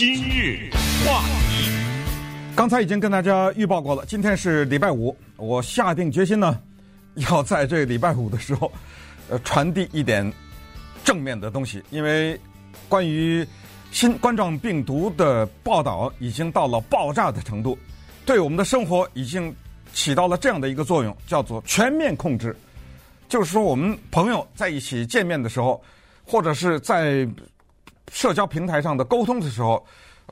今日话题，刚才已经跟大家预报过了，今天是礼拜五，我下定决心呢，要在这礼拜五的时候，呃，传递一点正面的东西，因为关于新冠状病毒的报道已经到了爆炸的程度，对我们的生活已经起到了这样的一个作用，叫做全面控制。就是说，我们朋友在一起见面的时候，或者是在社交平台上的沟通的时候，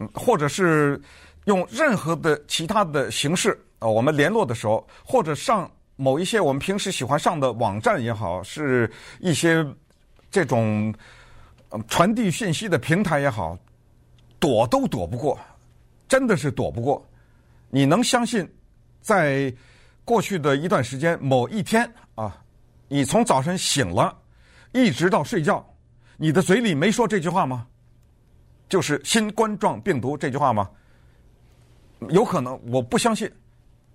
嗯或者是用任何的其他的形式啊，我们联络的时候，或者上某一些我们平时喜欢上的网站也好，是一些这种传递信息的平台也好，躲都躲不过，真的是躲不过。你能相信，在过去的一段时间，某一天啊？你从早晨醒了，一直到睡觉，你的嘴里没说这句话吗？就是新冠状病毒这句话吗？有可能，我不相信，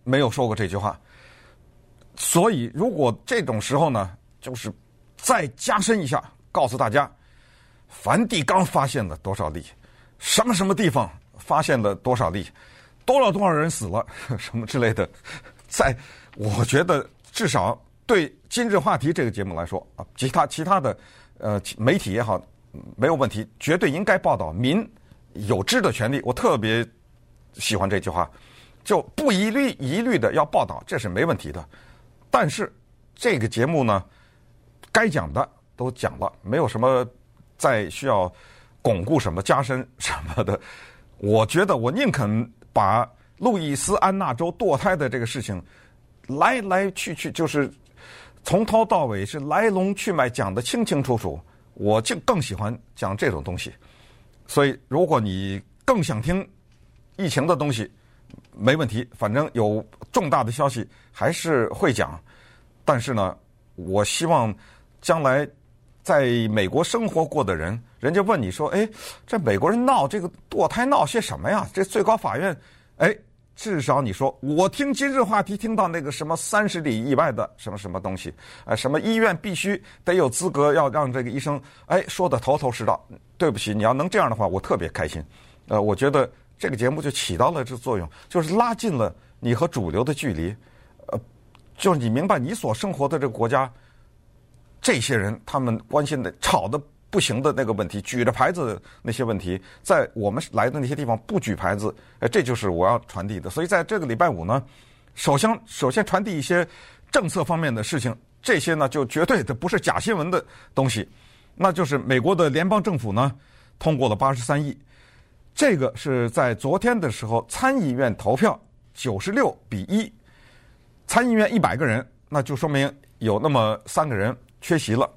没有说过这句话。所以，如果这种时候呢，就是再加深一下，告诉大家，梵蒂冈发现了多少例，什么什么地方发现了多少例，多少多少人死了，什么之类的，在我觉得至少。对今日话题这个节目来说啊，其他其他的呃媒体也好，没有问题，绝对应该报道民有知的权利。我特别喜欢这句话，就不一律一律的要报道，这是没问题的。但是这个节目呢，该讲的都讲了，没有什么再需要巩固什么、加深什么的。我觉得我宁肯把路易斯安那州堕胎的这个事情来来去去就是。从头到尾是来龙去脉讲得清清楚楚，我就更喜欢讲这种东西。所以，如果你更想听疫情的东西，没问题，反正有重大的消息还是会讲。但是呢，我希望将来在美国生活过的人，人家问你说：“哎，这美国人闹这个堕胎闹些什么呀？”这最高法院，哎。至少你说，我听今日话题听到那个什么三十里以外的什么什么东西，啊，什么医院必须得有资格要让这个医生，哎，说的头头是道。对不起，你要能这样的话，我特别开心。呃，我觉得这个节目就起到了这作用，就是拉近了你和主流的距离。呃，就是你明白你所生活的这个国家，这些人他们关心的、吵的。不行的那个问题，举着牌子那些问题，在我们来的那些地方不举牌子，哎，这就是我要传递的。所以在这个礼拜五呢，首先首先传递一些政策方面的事情，这些呢就绝对的不是假新闻的东西，那就是美国的联邦政府呢通过了八十三亿，这个是在昨天的时候参议院投票九十六比一，参议院一百个人，那就说明有那么三个人缺席了。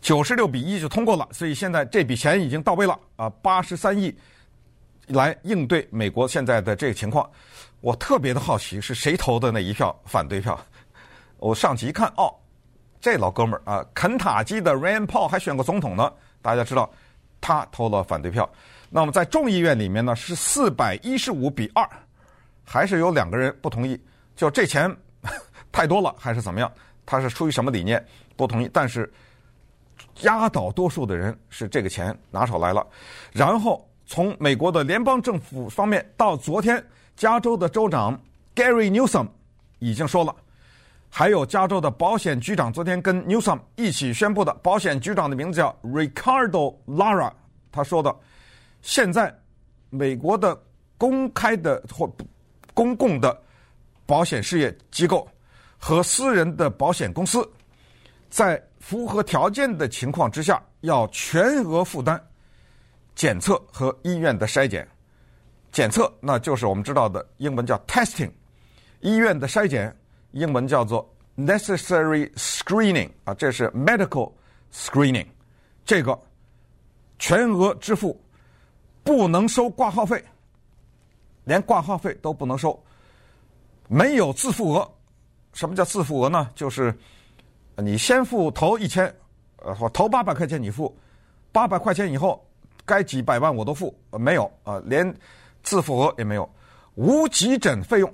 九十六比一就通过了，所以现在这笔钱已经到位了啊，八十三亿来应对美国现在的这个情况。我特别的好奇是谁投的那一票反对票？我上去一看，哦，这老哥们儿啊，肯塔基的 Rand Paul 还选过总统呢。大家知道他投了反对票。那么在众议院里面呢，是四百一十五比二，还是有两个人不同意，就这钱 太多了还是怎么样？他是出于什么理念不同意？但是。压倒多数的人是这个钱拿出来了，然后从美国的联邦政府方面到昨天，加州的州长 Gary Newsom 已经说了，还有加州的保险局长昨天跟 Newsom 一起宣布的，保险局长的名字叫 Ricardo Lara，他说的，现在美国的公开的或公共的保险事业机构和私人的保险公司，在符合条件的情况之下，要全额负担检测和医院的筛检。检测那就是我们知道的英文叫 testing，医院的筛检英文叫做 necessary screening 啊，这是 medical screening。这个全额支付，不能收挂号费，连挂号费都不能收，没有自付额。什么叫自付额呢？就是。你先付头一千，呃，或头八百块钱你付，八百块钱以后该几百万我都付，呃没有啊，连自付额也没有，无急诊费用，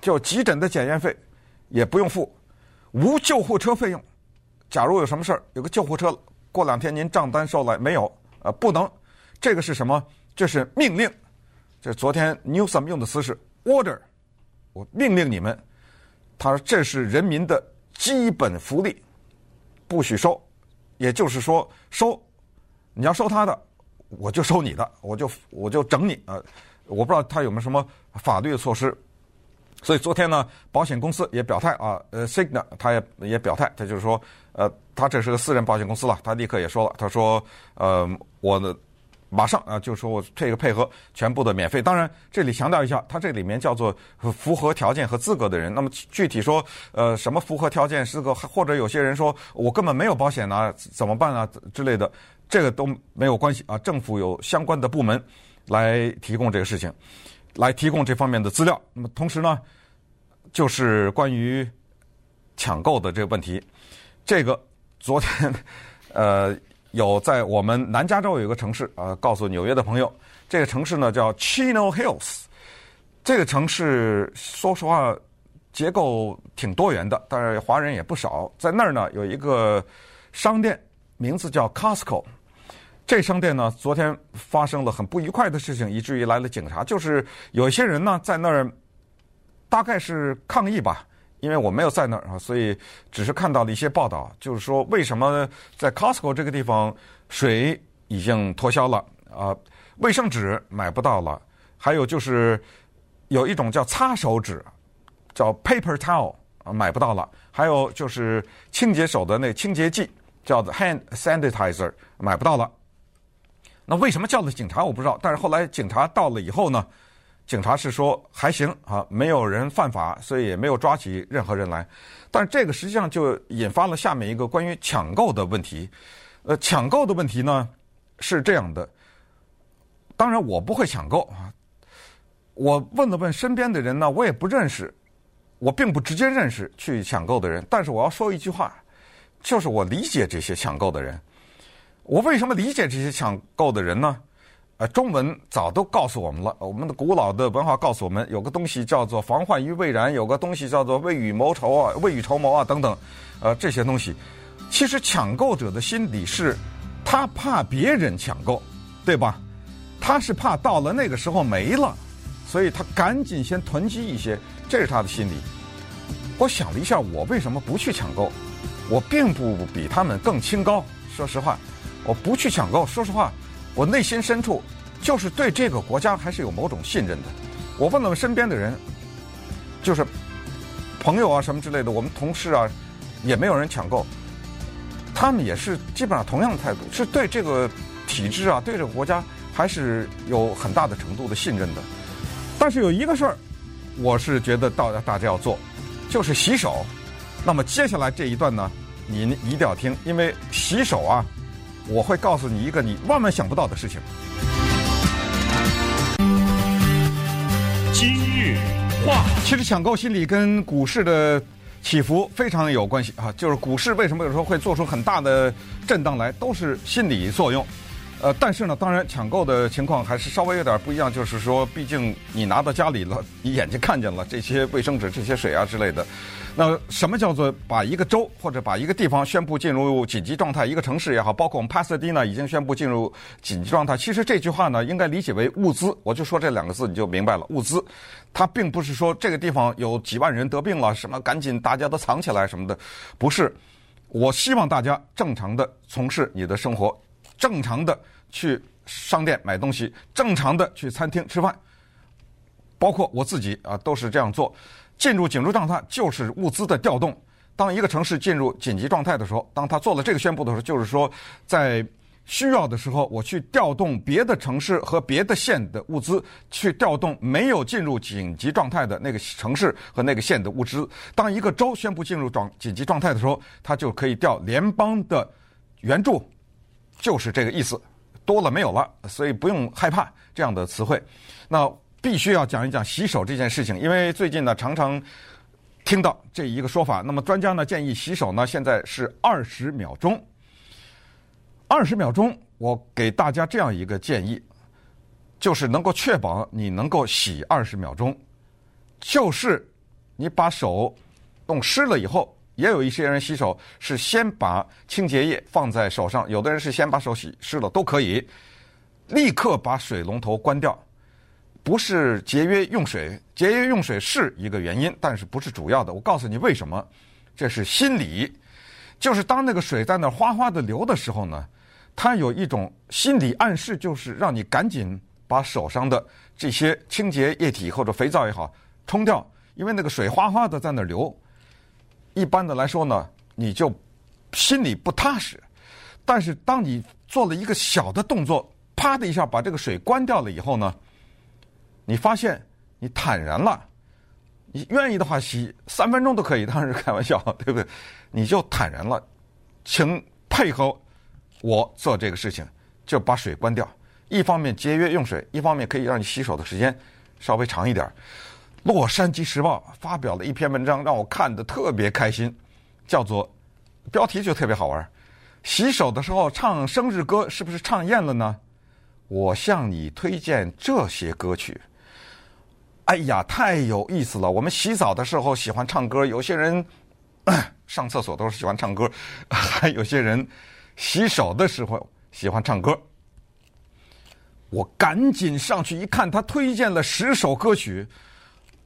就急诊的检验费也不用付，无救护车费用，假如有什么事儿，有个救护车过两天您账单收来没有？呃，不能，这个是什么？这是命令。这昨天 Newsom 用的词是 order，我命令你们。他说这是人民的基本福利，不许收。也就是说，收你要收他的，我就收你的，我就我就整你啊！我不知道他有没有什么法律的措施。所以昨天呢，保险公司也表态啊，呃，Signa 他也也表态，他就是说，呃，他这是个私人保险公司了，他立刻也说了，他说，呃，我的马上啊，就说我这个配合全部的免费。当然，这里强调一下，他这里面叫做符合条件和资格的人。那么具体说，呃，什么符合条件资格，或者有些人说我根本没有保险啊，怎么办啊之类的，这个都没有关系啊。政府有相关的部门来提供这个事情。来提供这方面的资料。那么同时呢，就是关于抢购的这个问题。这个昨天 呃有在我们南加州有一个城市、呃，告诉纽约的朋友，这个城市呢叫 Chino Hills。这个城市说实话结构挺多元的，但是华人也不少。在那儿呢有一个商店，名字叫 Costco。这商店呢，昨天发生了很不愉快的事情，以至于来了警察。就是有一些人呢，在那儿，大概是抗议吧，因为我没有在那儿啊，所以只是看到了一些报道，就是说为什么在 Costco 这个地方水已经脱销了啊，卫生纸买不到了，还有就是有一种叫擦手纸，叫 paper towel 啊，买不到了，还有就是清洁手的那清洁剂，叫 hand sanitizer 买不到了。那为什么叫了警察？我不知道。但是后来警察到了以后呢，警察是说还行啊，没有人犯法，所以也没有抓起任何人来。但是这个实际上就引发了下面一个关于抢购的问题。呃，抢购的问题呢是这样的。当然我不会抢购啊。我问了问身边的人呢，我也不认识，我并不直接认识去抢购的人。但是我要说一句话，就是我理解这些抢购的人。我为什么理解这些抢购的人呢？呃，中文早都告诉我们了，我们的古老的文化告诉我们，有个东西叫做防患于未然，有个东西叫做未雨绸缪啊，未雨绸缪啊等等，呃，这些东西，其实抢购者的心理是，他怕别人抢购，对吧？他是怕到了那个时候没了，所以他赶紧先囤积一些，这是他的心理。我想了一下，我为什么不去抢购？我并不比他们更清高，说实话。我不去抢购，说实话，我内心深处就是对这个国家还是有某种信任的。我问了身边的人，就是朋友啊什么之类的，我们同事啊，也没有人抢购，他们也是基本上同样的态度，是对这个体制啊，对这个国家还是有很大的程度的信任的。但是有一个事儿，我是觉得到大家要做，就是洗手。那么接下来这一段呢，您一定要听，因为洗手啊。我会告诉你一个你万万想不到的事情。今日话，其实抢购心理跟股市的起伏非常有关系啊，就是股市为什么有时候会做出很大的震荡来，都是心理作用。呃，但是呢，当然抢购的情况还是稍微有点不一样，就是说，毕竟你拿到家里了，你眼睛看见了这些卫生纸、这些水啊之类的。那什么叫做把一个州或者把一个地方宣布进入紧急状态？一个城市也好，包括我们帕萨迪呢已经宣布进入紧急状态。其实这句话呢，应该理解为物资。我就说这两个字，你就明白了。物资，它并不是说这个地方有几万人得病了，什么赶紧大家都藏起来什么的，不是。我希望大家正常的从事你的生活。正常的去商店买东西，正常的去餐厅吃饭，包括我自己啊，都是这样做。进入紧急状态就是物资的调动。当一个城市进入紧急状态的时候，当他做了这个宣布的时候，就是说在需要的时候，我去调动别的城市和别的县的物资，去调动没有进入紧急状态的那个城市和那个县的物资。当一个州宣布进入状紧急状态的时候，他就可以调联邦的援助。就是这个意思，多了没有了，所以不用害怕这样的词汇。那必须要讲一讲洗手这件事情，因为最近呢常常听到这一个说法。那么专家呢建议洗手呢现在是二十秒钟，二十秒钟，我给大家这样一个建议，就是能够确保你能够洗二十秒钟，就是你把手弄湿了以后。也有一些人洗手是先把清洁液放在手上，有的人是先把手洗湿了，都可以。立刻把水龙头关掉。不是节约用水，节约用水是一个原因，但是不是主要的。我告诉你为什么，这是心理，就是当那个水在那哗哗的流的时候呢，它有一种心理暗示，就是让你赶紧把手上的这些清洁液体或者肥皂也好冲掉，因为那个水哗哗的在那流，一般的来说呢，你就心里不踏实。但是当你做了一个小的动作，啪的一下把这个水关掉了以后呢，你发现你坦然了，你愿意的话洗三分钟都可以，当然是开玩笑，对不对？你就坦然了，请配合我做这个事情，就把水关掉。一方面节约用水，一方面可以让你洗手的时间稍微长一点。《洛杉矶时报》发表了一篇文章，让我看得特别开心，叫做标题就特别好玩：洗手的时候唱生日歌，是不是唱厌了呢？我向你推荐这些歌曲。哎呀，太有意思了！我们洗澡的时候喜欢唱歌，有些人 上厕所都是喜欢唱歌，还有些人洗手的时候喜欢唱歌。我赶紧上去一看，他推荐了十首歌曲，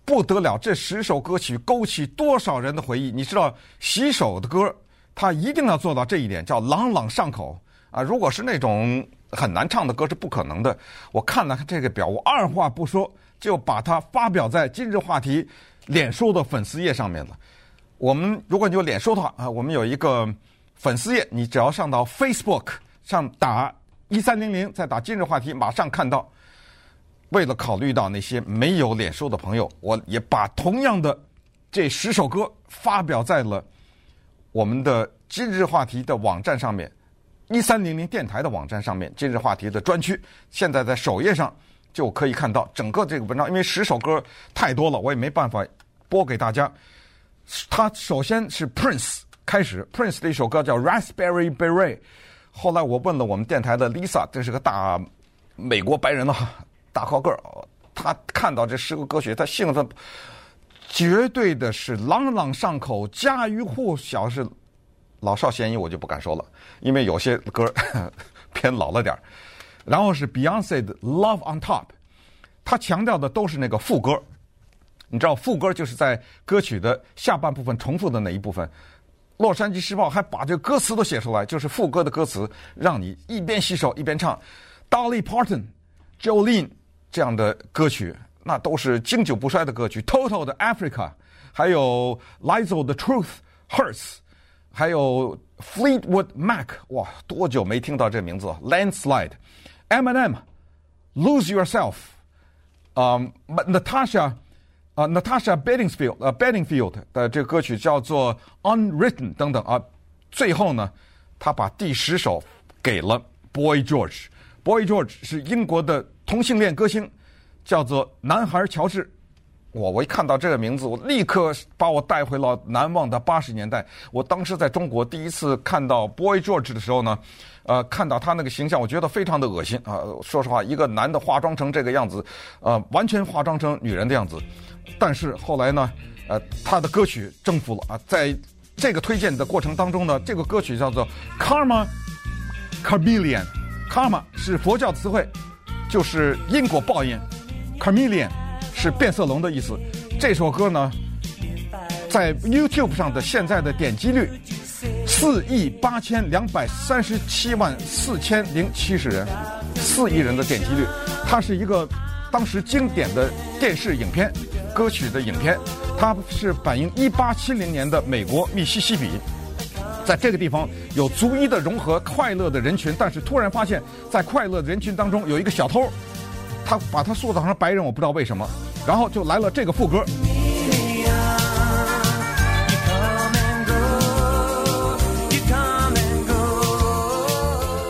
不得了！这十首歌曲勾起多少人的回忆？你知道，洗手的歌，他一定要做到这一点，叫朗朗上口啊！如果是那种很难唱的歌，是不可能的。我看了这个表，我二话不说。就把它发表在今日话题脸书的粉丝页上面了。我们如果你有脸书的话啊，我们有一个粉丝页，你只要上到 Facebook 上打一三零零，再打今日话题，马上看到。为了考虑到那些没有脸书的朋友，我也把同样的这十首歌发表在了我们的今日话题的网站上面，一三零零电台的网站上面，今日话题的专区，现在在首页上。就可以看到整个这个文章，因为十首歌太多了，我也没办法播给大家。他首先是 Prince 开始，Prince 的一首歌叫 Raspberry Beret。后来我问了我们电台的 Lisa，这是个大美国白人啊，大高个儿，他看到这十个歌曲，他兴奋，绝对的是朗朗上口，家喻户晓，是老少咸宜，我就不敢说了，因为有些歌 偏老了点儿。然后是 Beyonce 的《Love on Top》，他强调的都是那个副歌。你知道副歌就是在歌曲的下半部分重复的那一部分。《洛杉矶时报》还把这歌词都写出来，就是副歌的歌词，让你一边洗手一边唱。Dolly Parton、Jolene 这样的歌曲，那都是经久不衰的歌曲。Toto 的《Africa》，还有 Lizzo 的《Truth Hurts》，还有 Fleetwood Mac，哇，多久没听到这名字了？Landslide。Eminem, Lose Yourself，啊、um,，Natasha，啊、uh,，Natasha Bedingfield，呃、uh,，Bedingfield 的这个歌曲叫做 Unwritten 等等啊。最后呢，他把第十首给了 Boy George。Boy George 是英国的同性恋歌星，叫做男孩乔治。我我一看到这个名字，我立刻把我带回了难忘的八十年代。我当时在中国第一次看到 Boy George 的时候呢。呃，看到他那个形象，我觉得非常的恶心啊！说实话，一个男的化妆成这个样子，呃，完全化妆成女人的样子。但是后来呢，呃，他的歌曲征服了啊！在这个推荐的过程当中呢，这个歌曲叫做 Karma Chameleon。Karma 是佛教词汇，就是因果报应。Chameleon 是变色龙的意思。这首歌呢，在 YouTube 上的现在的点击率。四亿八千两百三十七万四千零七十人，四亿人的点击率。它是一个当时经典的电视影片、歌曲的影片。它是反映一八七零年的美国密西西比，在这个地方有逐一的融合快乐的人群，但是突然发现，在快乐的人群当中有一个小偷，他把他塑造成白人，我不知道为什么。然后就来了这个副歌。